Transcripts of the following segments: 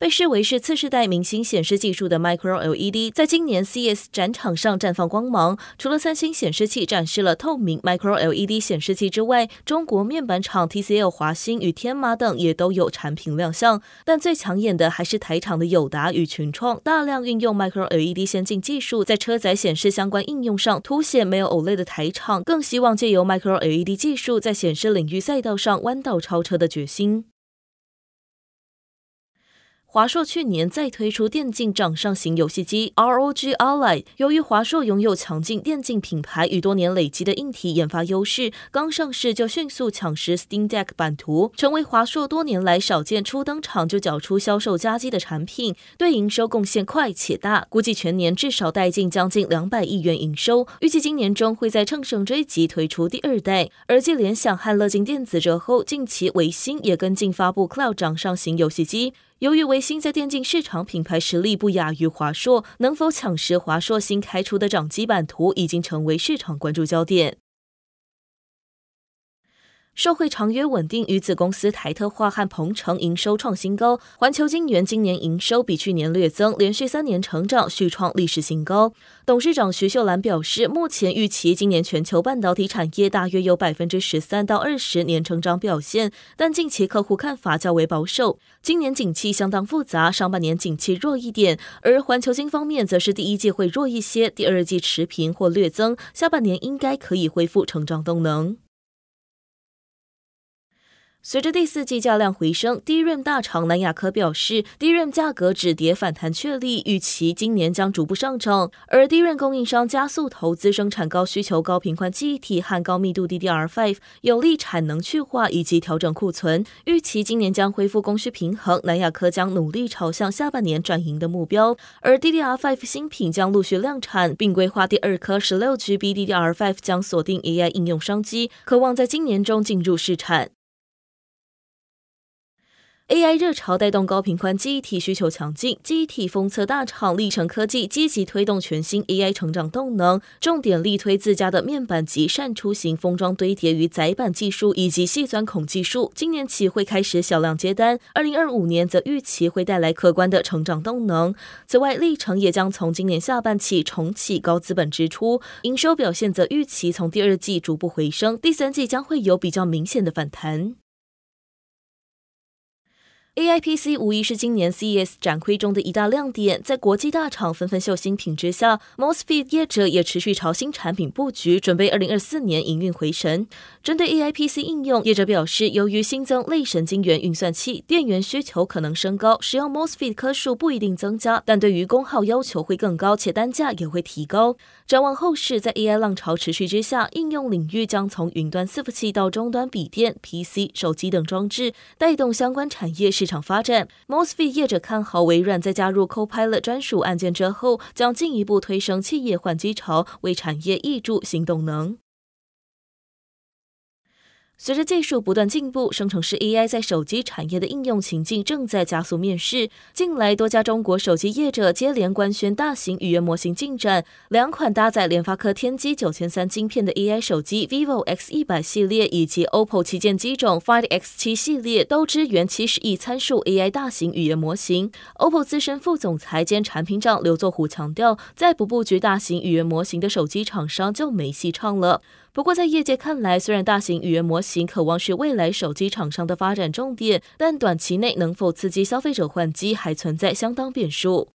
被视为是次世代明星显示技术的 Micro LED，在今年 CES 展场上绽放光芒。除了三星显示器展示了透明 Micro LED 显示器之外，中国面板厂 TCL、华星与天马等也都有产品亮相。但最抢眼的还是台厂的友达与群创，大量运用 Micro LED 先进技术，在车载显示相关应用上凸显没有 OLED 的台厂，更希望借由 Micro LED 技术在显示领域赛道上弯道超车的决心。华硕去年再推出电竞掌上型游戏机 ROG Ally。由于华硕拥有强劲电竞品牌与多年累积的硬体研发优势，刚上市就迅速抢食 Steam Deck 版图，成为华硕多年来少见初登场就缴出销售佳绩的产品，对营收贡献快且大。估计全年至少带进将近两百亿元营收。预计今年中会在乘胜追击推出第二代。而继联想和乐金电子之后，近期微星也跟进发布 Cloud 掌上型游戏机。由于维新在电竞市场品牌实力不亚于华硕，能否抢食华硕新开出的掌机版图，已经成为市场关注焦点。受惠长约稳定与子公司台特化和鹏程营收创新高，环球晶圆今年营收比去年略增，连续三年成长，续创历史新高。董事长徐秀兰表示，目前预期今年全球半导体产业大约有百分之十三到二十年成长表现，但近期客户看法较为保守。今年景气相当复杂，上半年景气弱一点，而环球晶方面则是第一季会弱一些，第二季持平或略增，下半年应该可以恢复成长动能。随着第四季价量回升，DRAM 大厂南亚科表示，DRAM 价格止跌反弹确立，预期今年将逐步上涨。而 DRAM 供应商加速投资生产高需求高频宽记忆体和高密度 DDR5，有利产能去化以及调整库存。预期今年将恢复供需平衡，南亚科将努力朝向下半年转盈的目标。而 DDR5 新品将陆续量产，并规划第二颗 16GB DDR5 将锁定 AI 应用商机，可望在今年中进入市场。AI 热潮带动高频宽记忆体需求强劲，记忆体封测大厂力成科技积极推动全新 AI 成长动能，重点力推自家的面板及扇出型封装堆叠与载板技术以及细钻孔技术，今年起会开始小量接单，二零二五年则预期会带来可观的成长动能。此外，力成也将从今年下半期重启高资本支出，营收表现则预期从第二季逐步回升，第三季将会有比较明显的反弹。AI PC 无疑是今年 CES 展会中的一大亮点，在国际大厂纷纷秀新品之下，MOSFET 业者也持续朝新产品布局，准备二零二四年营运回神。针对 AI PC 应用，业者表示，由于新增类神经元运算器，电源需求可能升高，使用 MOSFET 颗数不一定增加，但对于功耗要求会更高，且单价也会提高。展望后市，在 AI 浪潮持续之下，应用领域将从云端伺服器到终端笔电、PC、手机等装置，带动相关产业市场发展。MOSFET 业者看好微软在加入 Copilot 专属按键之后，将进一步推升企业换机潮，为产业挹注新动能。随着技术不断进步，生成式 AI 在手机产业的应用情境正在加速面世。近来，多家中国手机业者接连官宣大型语言模型进展，两款搭载联发科天玑九千三晶片的 AI 手机 vivo X 一百系列以及 OPPO 旗舰机种 Find X 七系列都支援七十亿参数 AI 大型语言模型。OPPO 资深副总裁兼产品长刘作虎强调，再不布局大型语言模型的手机厂商就没戏唱了。不过，在业界看来，虽然大型语言模型渴望是未来手机厂商的发展重点，但短期内能否刺激消费者换机，还存在相当变数。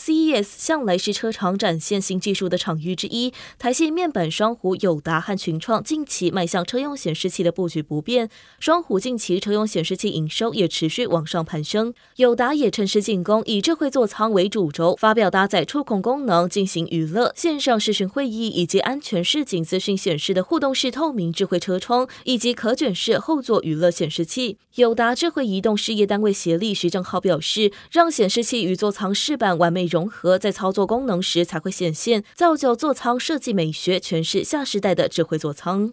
CES 向来是车厂展现新技术的场域之一。台系面板双虎、友达和群创近期迈向车用显示器的布局不变。双虎近期车用显示器营收也持续往上攀升。友达也趁势进攻，以智慧座舱为主轴，发表搭载触控功能、进行娱乐、线上视讯会议以及安全示警资讯显示的互动式透明智慧车窗，以及可卷式后座娱乐显示器。友达智慧移动事业单位协力徐正浩表示，让显示器与座舱饰板完美融合，在操作功能时才会显现，造就座舱设计美学，诠释下时代的智慧座舱。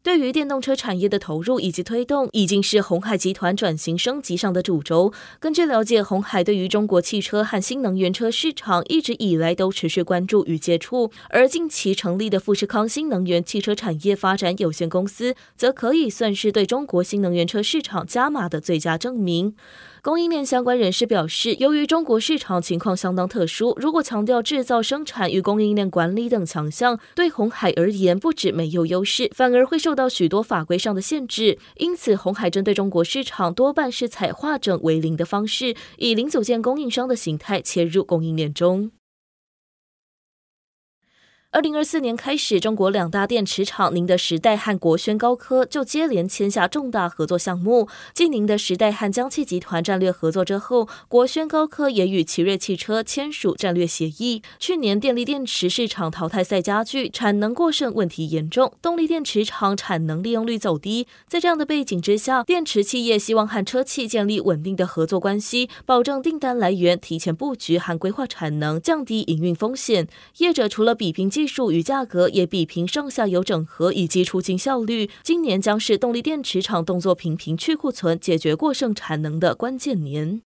对于电动车产业的投入以及推动，已经是鸿海集团转型升级上的主轴。根据了解，鸿海对于中国汽车和新能源车市场一直以来都持续关注与接触，而近期成立的富士康新能源汽车产业发展有限公司，则可以算是对中国新能源车市场加码的最佳证明。供应链相关人士表示，由于中国市场情况相当特殊，如果强调制造、生产与供应链管理等强项，对红海而言不止没有优势，反而会受到许多法规上的限制。因此，红海针对中国市场多半是采化整为零的方式，以零组件供应商的形态切入供应链中。二零二四年开始，中国两大电池厂宁德时代和国轩高科就接连签下重大合作项目。继宁德时代和江汽集团战略合作之后，国轩高科也与奇瑞汽车签署战略协议。去年电力电池市场淘汰赛加剧，产能过剩问题严重，动力电池厂产能利用率走低。在这样的背景之下，电池企业希望和车企建立稳定的合作关系，保证订单来源，提前布局和规划产能，降低营运风险。业者除了比拼技术与价格，也比拼上下游整合以及出清效率。今年将是动力电池厂动作频频去库存、解决过剩产能的关键年。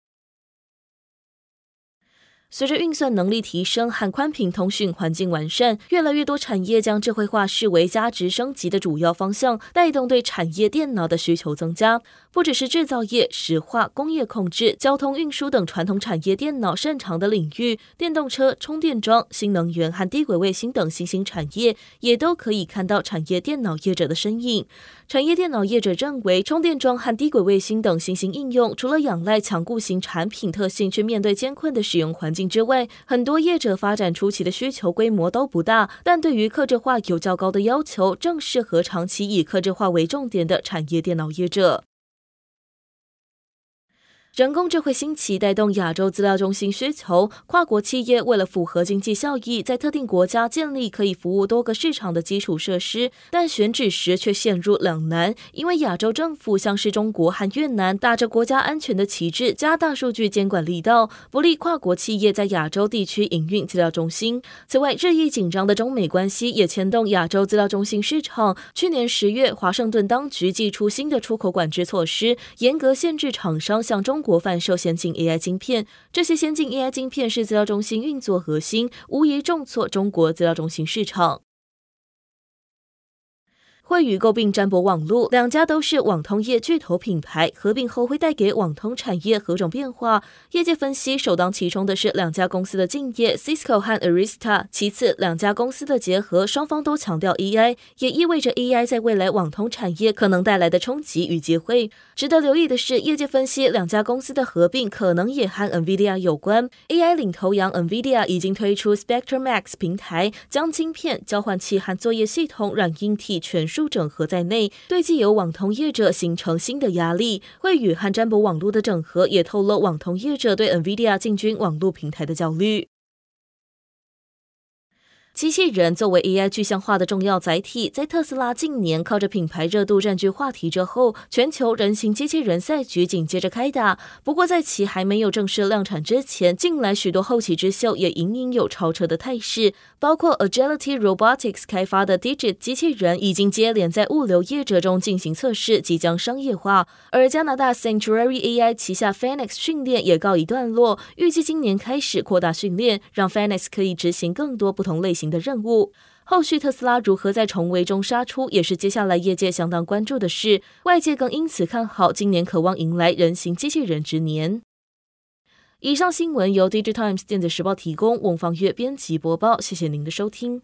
随着运算能力提升和宽频通讯环境完善，越来越多产业将智慧化视为价值升级的主要方向，带动对产业电脑的需求增加。不只是制造业、石化、工业控制、交通运输等传统产业电脑擅长的领域，电动车、充电桩、新能源和低轨卫星等新兴产业，也都可以看到产业电脑业者的身影。产业电脑业者认为，充电桩和低轨卫星等新兴应用，除了仰赖强固型产品特性去面对艰困的使用环境。之外，很多业者发展初期的需求规模都不大，但对于客制化有较高的要求，正适合长期以客制化为重点的产业电脑业者。人工智慧兴起，带动亚洲资料中心需求。跨国企业为了符合经济效益，在特定国家建立可以服务多个市场的基础设施，但选址时却陷入两难，因为亚洲政府像是中国和越南，打着国家安全的旗帜，加大数据监管力道，不利跨国企业在亚洲地区营运资料中心。此外，日益紧张的中美关系也牵动亚洲资料中心市场。去年十月，华盛顿当局祭出新的出口管制措施，严格限制厂商向中国贩售先进 AI 晶片，这些先进 AI 晶片是资料中心运作核心，无疑重挫中国资料中心市场。惠与购并詹博网络，两家都是网通业巨头品牌，合并后会带给网通产业何种变化？业界分析，首当其冲的是两家公司的竞业，Cisco 和 Arista。其次，两家公司的结合，双方都强调 AI，也意味着 AI 在未来网通产业可能带来的冲击与机会。值得留意的是，业界分析两家公司的合并可能也和 NVIDIA 有关。AI 领头羊 NVIDIA 已经推出 Spectre Max 平台，将晶片、交换器和作业系统软硬体全数。整合在内，对既有网通业者形成新的压力。惠与和占卜网络的整合，也透露网通业者对 NVIDIA 进军网络平台的焦虑。机器人作为 AI 具象化的重要载体，在特斯拉近年靠着品牌热度占据话题之后，全球人形机器人赛局紧接着开打。不过，在其还没有正式量产之前，近来许多后起之秀也隐隐有超车的态势。包括 Agility Robotics 开发的 Digit 机器人已经接连在物流业者中进行测试，即将商业化。而加拿大 Sanctuary AI 旗下 Phoenix 训练也告一段落，预计今年开始扩大训练，让 Phoenix 可以执行更多不同类型的任务。后续特斯拉如何在重围中杀出，也是接下来业界相当关注的事。外界更因此看好今年，渴望迎来人形机器人之年。以上新闻由 Digitimes 电子时报提供，翁方月编辑播报。谢谢您的收听。